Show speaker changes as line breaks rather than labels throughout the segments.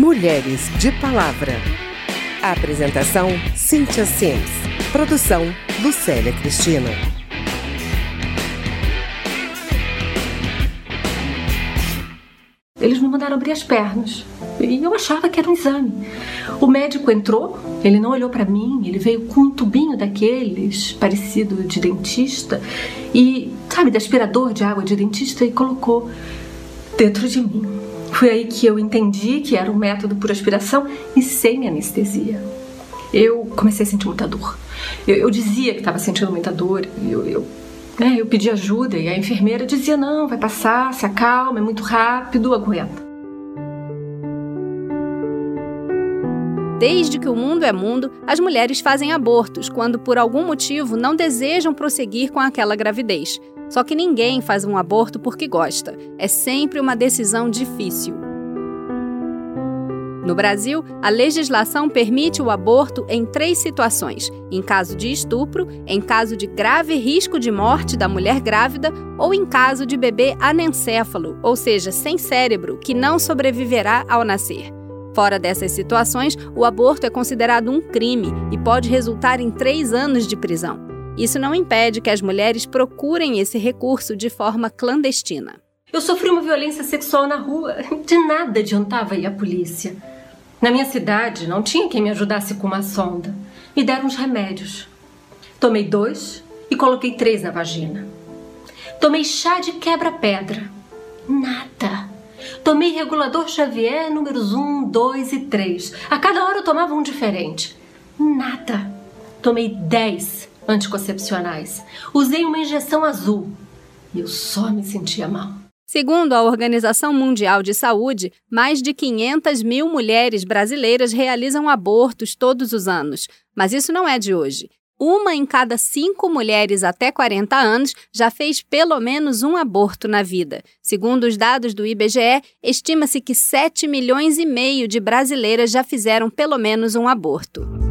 Mulheres de Palavra. A apresentação: Cíntia Sims. Produção: Lucélia Cristina.
Eles me mandaram abrir as pernas. E eu achava que era um exame. O médico entrou, ele não olhou para mim, ele veio com um tubinho daqueles, parecido de dentista, e, sabe, de aspirador de água de dentista, e colocou dentro de mim. Foi aí que eu entendi que era um método por aspiração e sem anestesia. Eu comecei a sentir muita dor. Eu, eu dizia que estava sentindo muita dor, eu, eu né? Eu pedi ajuda e a enfermeira dizia: não, vai passar, se acalma, é muito rápido, aguenta.
Desde que o mundo é mundo, as mulheres fazem abortos quando por algum motivo não desejam prosseguir com aquela gravidez. Só que ninguém faz um aborto porque gosta. É sempre uma decisão difícil. No Brasil, a legislação permite o aborto em três situações: em caso de estupro, em caso de grave risco de morte da mulher grávida ou em caso de bebê anencéfalo, ou seja, sem cérebro, que não sobreviverá ao nascer. Fora dessas situações, o aborto é considerado um crime e pode resultar em três anos de prisão. Isso não impede que as mulheres procurem esse recurso de forma clandestina.
Eu sofri uma violência sexual na rua. De nada adiantava ir à polícia. Na minha cidade não tinha quem me ajudasse com uma sonda. Me deram uns remédios. Tomei dois e coloquei três na vagina. Tomei chá de quebra-pedra. Nada. Tomei regulador Xavier números 1, 2 e 3. A cada hora eu tomava um diferente. Nada. Tomei 10 anticoncepcionais. Usei uma injeção azul. E eu só me sentia mal.
Segundo a Organização Mundial de Saúde, mais de 500 mil mulheres brasileiras realizam abortos todos os anos. Mas isso não é de hoje. Uma em cada cinco mulheres até 40 anos já fez pelo menos um aborto na vida. Segundo os dados do IBGE, estima-se que 7 milhões e meio de brasileiras já fizeram pelo menos um aborto.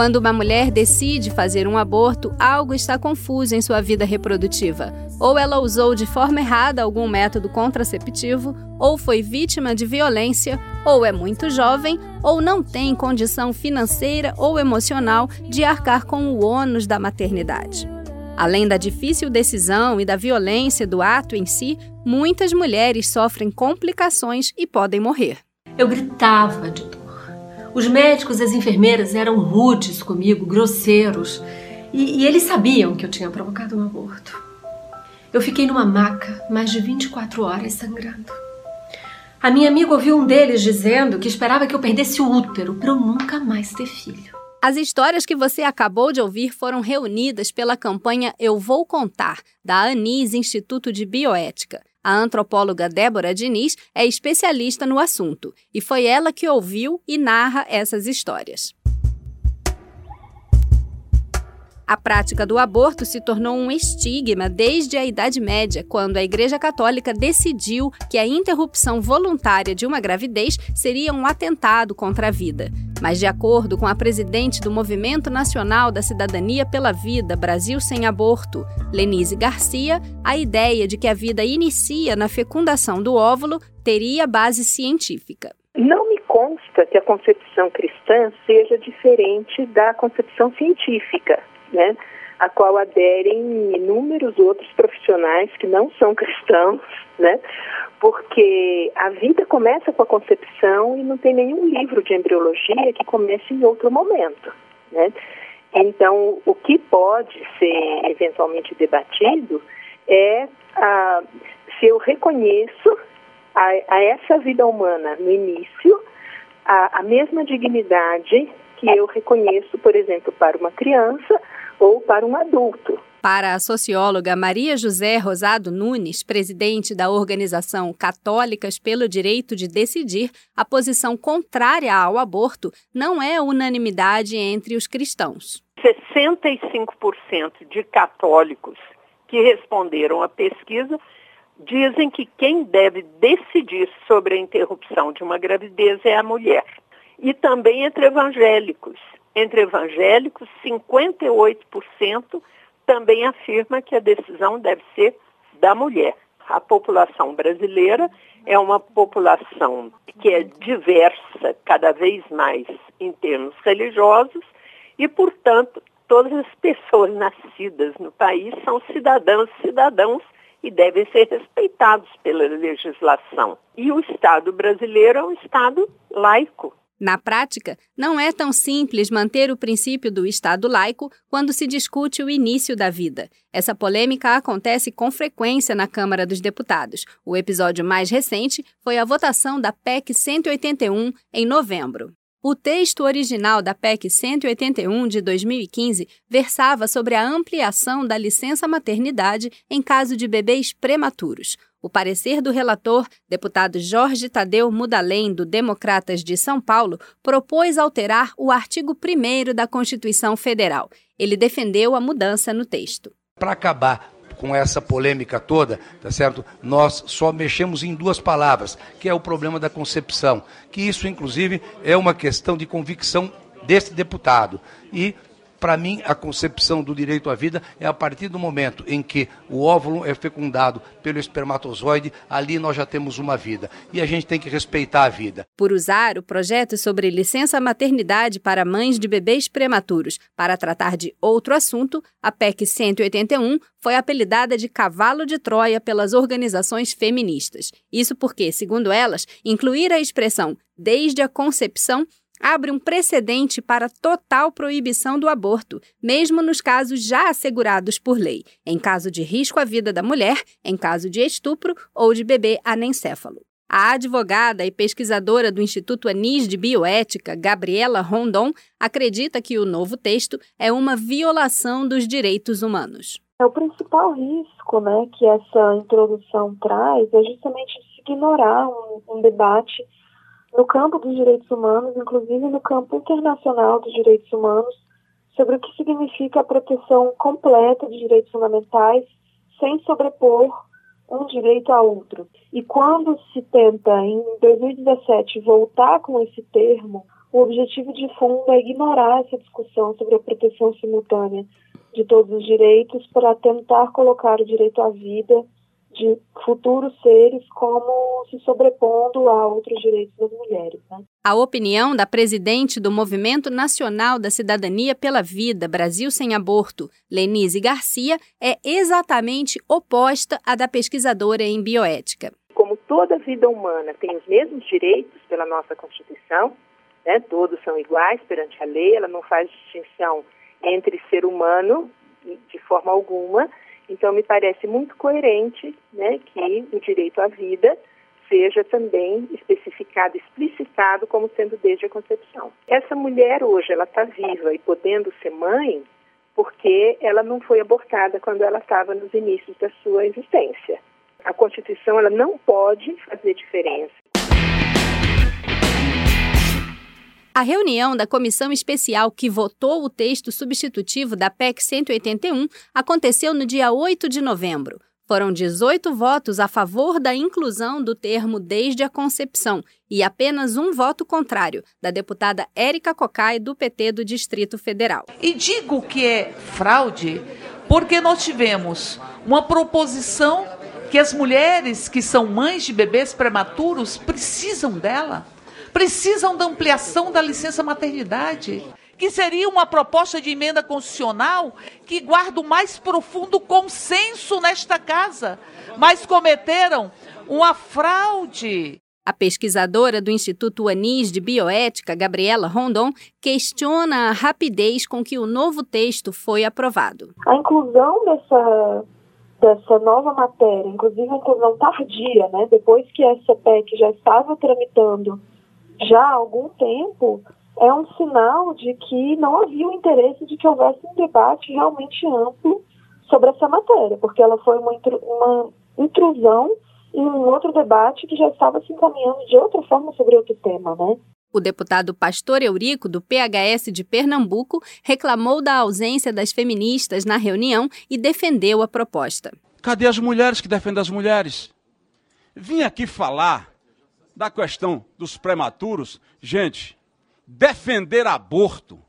Quando uma mulher decide fazer um aborto, algo está confuso em sua vida reprodutiva. Ou ela usou de forma errada algum método contraceptivo, ou foi vítima de violência, ou é muito jovem, ou não tem condição financeira ou emocional de arcar com o ônus da maternidade. Além da difícil decisão e da violência do ato em si, muitas mulheres sofrem complicações e podem morrer.
Eu gritava de os médicos e as enfermeiras eram rudes comigo, grosseiros, e, e eles sabiam que eu tinha provocado um aborto. Eu fiquei numa maca mais de 24 horas sangrando. A minha amiga ouviu um deles dizendo que esperava que eu perdesse o útero para eu nunca mais ter filho.
As histórias que você acabou de ouvir foram reunidas pela campanha Eu Vou Contar, da ANIS Instituto de Bioética. A antropóloga Débora Diniz é especialista no assunto e foi ela que ouviu e narra essas histórias. A prática do aborto se tornou um estigma desde a Idade Média, quando a Igreja Católica decidiu que a interrupção voluntária de uma gravidez seria um atentado contra a vida. Mas, de acordo com a presidente do Movimento Nacional da Cidadania pela Vida Brasil Sem Aborto, Lenise Garcia, a ideia de que a vida inicia na fecundação do óvulo teria base científica.
Não me consta que a concepção cristã seja diferente da concepção científica né, a qual aderem inúmeros outros profissionais que não são cristãos, né, porque a vida começa com a concepção e não tem nenhum livro de embriologia que comece em outro momento, né. Então, o que pode ser eventualmente debatido é se eu reconheço a, a essa vida humana no início a, a mesma dignidade que eu reconheço, por exemplo, para uma criança ou para um adulto.
Para a socióloga Maria José Rosado Nunes, presidente da organização Católicas pelo Direito de Decidir, a posição contrária ao aborto não é unanimidade entre os cristãos.
65% de católicos que responderam à pesquisa dizem que quem deve decidir sobre a interrupção de uma gravidez é a mulher. E também entre evangélicos. Entre evangélicos, 58% também afirma que a decisão deve ser da mulher. A população brasileira é uma população que é diversa cada vez mais em termos religiosos e, portanto, todas as pessoas nascidas no país são cidadãs e cidadãos e devem ser respeitados pela legislação. E o Estado brasileiro é um Estado laico.
Na prática, não é tão simples manter o princípio do Estado laico quando se discute o início da vida. Essa polêmica acontece com frequência na Câmara dos Deputados. O episódio mais recente foi a votação da PEC 181 em novembro. O texto original da PEC 181 de 2015 versava sobre a ampliação da licença maternidade em caso de bebês prematuros. O parecer do relator, deputado Jorge Tadeu Mudalém, do Democratas de São Paulo, propôs alterar o artigo 1 da Constituição Federal. Ele defendeu a mudança no texto.
Para acabar com essa polêmica toda, tá certo? Nós só mexemos em duas palavras, que é o problema da concepção, que isso inclusive é uma questão de convicção desse deputado. E para mim, a concepção do direito à vida é a partir do momento em que o óvulo é fecundado pelo espermatozoide, ali nós já temos uma vida. E a gente tem que respeitar a vida.
Por usar o projeto sobre licença maternidade para mães de bebês prematuros para tratar de outro assunto, a PEC 181 foi apelidada de cavalo de Troia pelas organizações feministas. Isso porque, segundo elas, incluir a expressão desde a concepção abre um precedente para total proibição do aborto, mesmo nos casos já assegurados por lei, em caso de risco à vida da mulher, em caso de estupro ou de bebê anencéfalo. A advogada e pesquisadora do Instituto Anis de Bioética, Gabriela Rondon, acredita que o novo texto é uma violação dos direitos humanos.
É o principal risco né, que essa introdução traz é justamente se ignorar um, um debate no campo dos direitos humanos, inclusive no campo internacional dos direitos humanos, sobre o que significa a proteção completa de direitos fundamentais sem sobrepor um direito a outro. E quando se tenta, em 2017, voltar com esse termo, o objetivo de fundo é ignorar essa discussão sobre a proteção simultânea de todos os direitos para tentar colocar o direito à vida de futuros seres como se sobrepondo a outros direitos das mulheres. Né?
A opinião da presidente do Movimento Nacional da Cidadania pela Vida, Brasil Sem Aborto, Lenise Garcia, é exatamente oposta à da pesquisadora em bioética.
Como toda vida humana tem os mesmos direitos pela nossa Constituição, né, todos são iguais perante a lei, ela não faz distinção entre ser humano de forma alguma, então, me parece muito coerente né, que o direito à vida seja também especificado, explicitado como sendo desde a concepção. Essa mulher hoje, ela está viva e podendo ser mãe porque ela não foi abortada quando ela estava nos inícios da sua existência. A Constituição ela não pode fazer diferença
A reunião da comissão especial que votou o texto substitutivo da PEC 181 aconteceu no dia 8 de novembro. Foram 18 votos a favor da inclusão do termo desde a concepção e apenas um voto contrário, da deputada Érica Cocai, do PT do Distrito Federal.
E digo que é fraude porque nós tivemos uma proposição que as mulheres que são mães de bebês prematuros precisam dela precisam da ampliação da licença maternidade, que seria uma proposta de emenda constitucional que guarda o mais profundo consenso nesta casa, mas cometeram uma fraude.
A pesquisadora do Instituto Anis de Bioética, Gabriela Rondon, questiona a rapidez com que o novo texto foi aprovado.
A inclusão dessa, dessa nova matéria, inclusive a inclusão tardia, né, depois que essa PEC já estava tramitando já há algum tempo, é um sinal de que não havia o interesse de que houvesse um debate realmente amplo sobre essa matéria, porque ela foi uma, uma intrusão em um outro debate que já estava se encaminhando de outra forma sobre outro tema, né?
O deputado Pastor Eurico, do PHS de Pernambuco, reclamou da ausência das feministas na reunião e defendeu a proposta.
Cadê as mulheres que defendem as mulheres? Vim aqui falar da questão dos prematuros, gente, defender aborto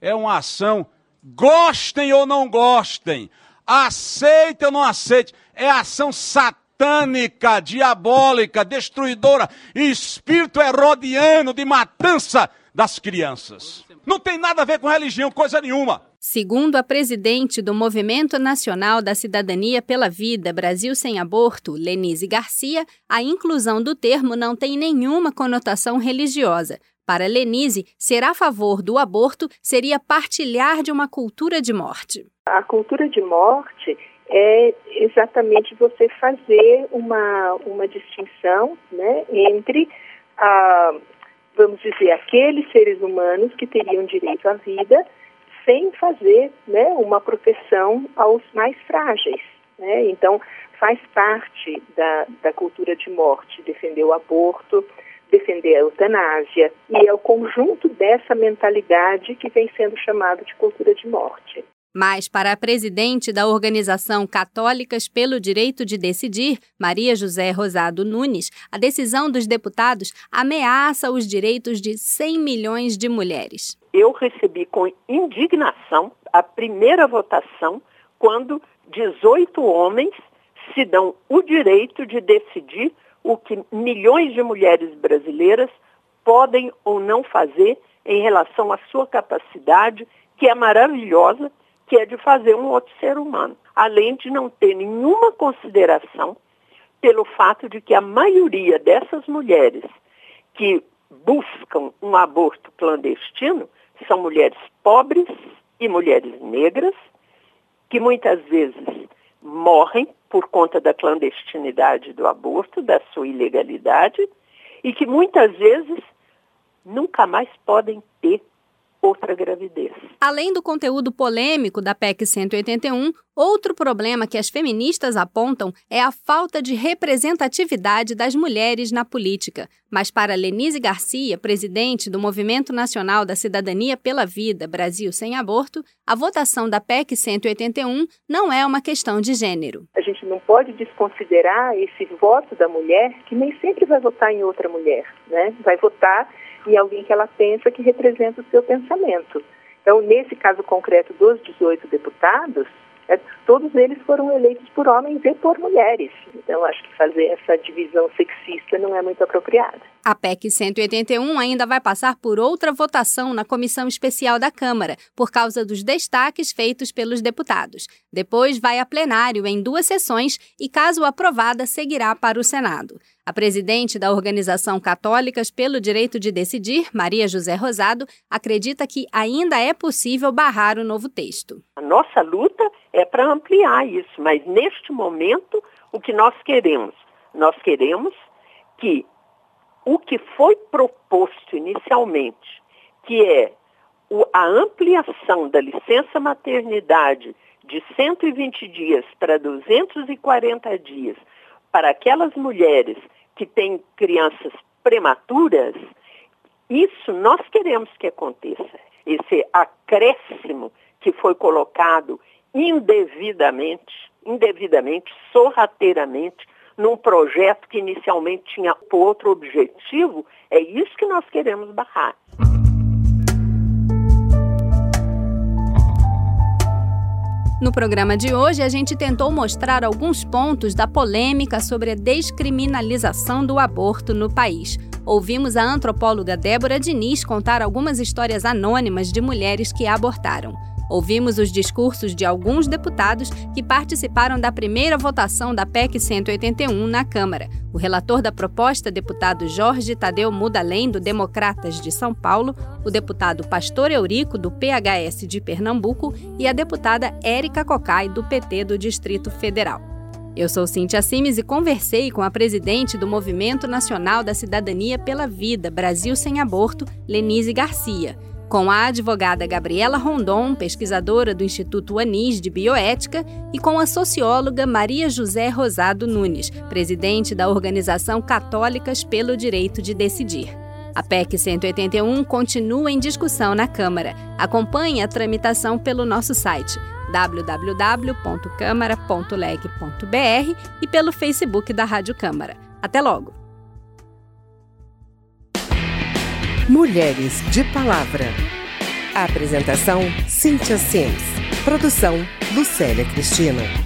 é uma ação, gostem ou não gostem, Aceite ou não aceite, é ação satânica, diabólica, destruidora espírito herodiano de matança das crianças. Não tem nada a ver com religião, coisa nenhuma.
Segundo a presidente do Movimento Nacional da Cidadania pela Vida Brasil Sem Aborto, Lenise Garcia, a inclusão do termo não tem nenhuma conotação religiosa. Para Lenise, ser a favor do aborto seria partilhar de uma cultura de morte.
A cultura de morte é exatamente você fazer uma, uma distinção né, entre, a, vamos dizer, aqueles seres humanos que teriam direito à vida sem fazer né, uma proteção aos mais frágeis. Né? Então, faz parte da, da cultura de morte defender o aborto, defender a eutanásia, e é o conjunto dessa mentalidade que vem sendo chamado de cultura de morte.
Mas, para a presidente da Organização Católicas pelo Direito de Decidir, Maria José Rosado Nunes, a decisão dos deputados ameaça os direitos de 100 milhões de mulheres.
Eu recebi com indignação a primeira votação quando 18 homens se dão o direito de decidir o que milhões de mulheres brasileiras podem ou não fazer em relação à sua capacidade, que é maravilhosa que é de fazer um outro ser humano, além de não ter nenhuma consideração pelo fato de que a maioria dessas mulheres que buscam um aborto clandestino são mulheres pobres e mulheres negras, que muitas vezes morrem por conta da clandestinidade do aborto, da sua ilegalidade, e que muitas vezes nunca mais podem ter outra gravidez.
Além do conteúdo polêmico da PEC 181, outro problema que as feministas apontam é a falta de representatividade das mulheres na política. Mas para Lenise Garcia, presidente do Movimento Nacional da Cidadania pela Vida Brasil Sem Aborto, a votação da PEC 181 não é uma questão de gênero.
A gente não pode desconsiderar esse voto da mulher, que nem sempre vai votar em outra mulher, né? Vai votar e alguém que ela pensa que representa o seu pensamento. Então, nesse caso concreto dos 18 deputados, é, todos eles foram eleitos por homens e por mulheres. Então, acho que fazer essa divisão sexista não é muito apropriada.
A PEC 181 ainda vai passar por outra votação na comissão especial da Câmara, por causa dos destaques feitos pelos deputados. Depois vai a plenário em duas sessões e, caso aprovada, seguirá para o Senado. A presidente da Organização Católicas pelo Direito de Decidir, Maria José Rosado, acredita que ainda é possível barrar o novo texto.
A nossa luta é para ampliar isso, mas neste momento, o que nós queremos? Nós queremos que o que foi proposto inicialmente, que é a ampliação da licença maternidade de 120 dias para 240 dias, para aquelas mulheres que têm crianças prematuras, isso nós queremos que aconteça. Esse acréscimo que foi colocado indevidamente, indevidamente, sorrateiramente, num projeto que inicialmente tinha outro objetivo, é isso que nós queremos barrar.
No programa de hoje, a gente tentou mostrar alguns pontos da polêmica sobre a descriminalização do aborto no país. Ouvimos a antropóloga Débora Diniz contar algumas histórias anônimas de mulheres que abortaram. Ouvimos os discursos de alguns deputados que participaram da primeira votação da PEC 181 na Câmara. O relator da proposta, deputado Jorge Tadeu Mudalém, do Democratas de São Paulo, o deputado Pastor Eurico, do PHS de Pernambuco, e a deputada Érica Cocai, do PT do Distrito Federal. Eu sou Cintia Simes e conversei com a presidente do Movimento Nacional da Cidadania pela Vida Brasil Sem Aborto, Lenise Garcia com a advogada Gabriela Rondon, pesquisadora do Instituto Anis de Bioética, e com a socióloga Maria José Rosado Nunes, presidente da Organização Católicas pelo Direito de Decidir. A PEC 181 continua em discussão na Câmara. Acompanhe a tramitação pelo nosso site www.câmara.leg.br e pelo Facebook da Rádio Câmara. Até logo!
Mulheres de Palavra. Apresentação: Cíntia Sims. Produção: Lucélia Cristina.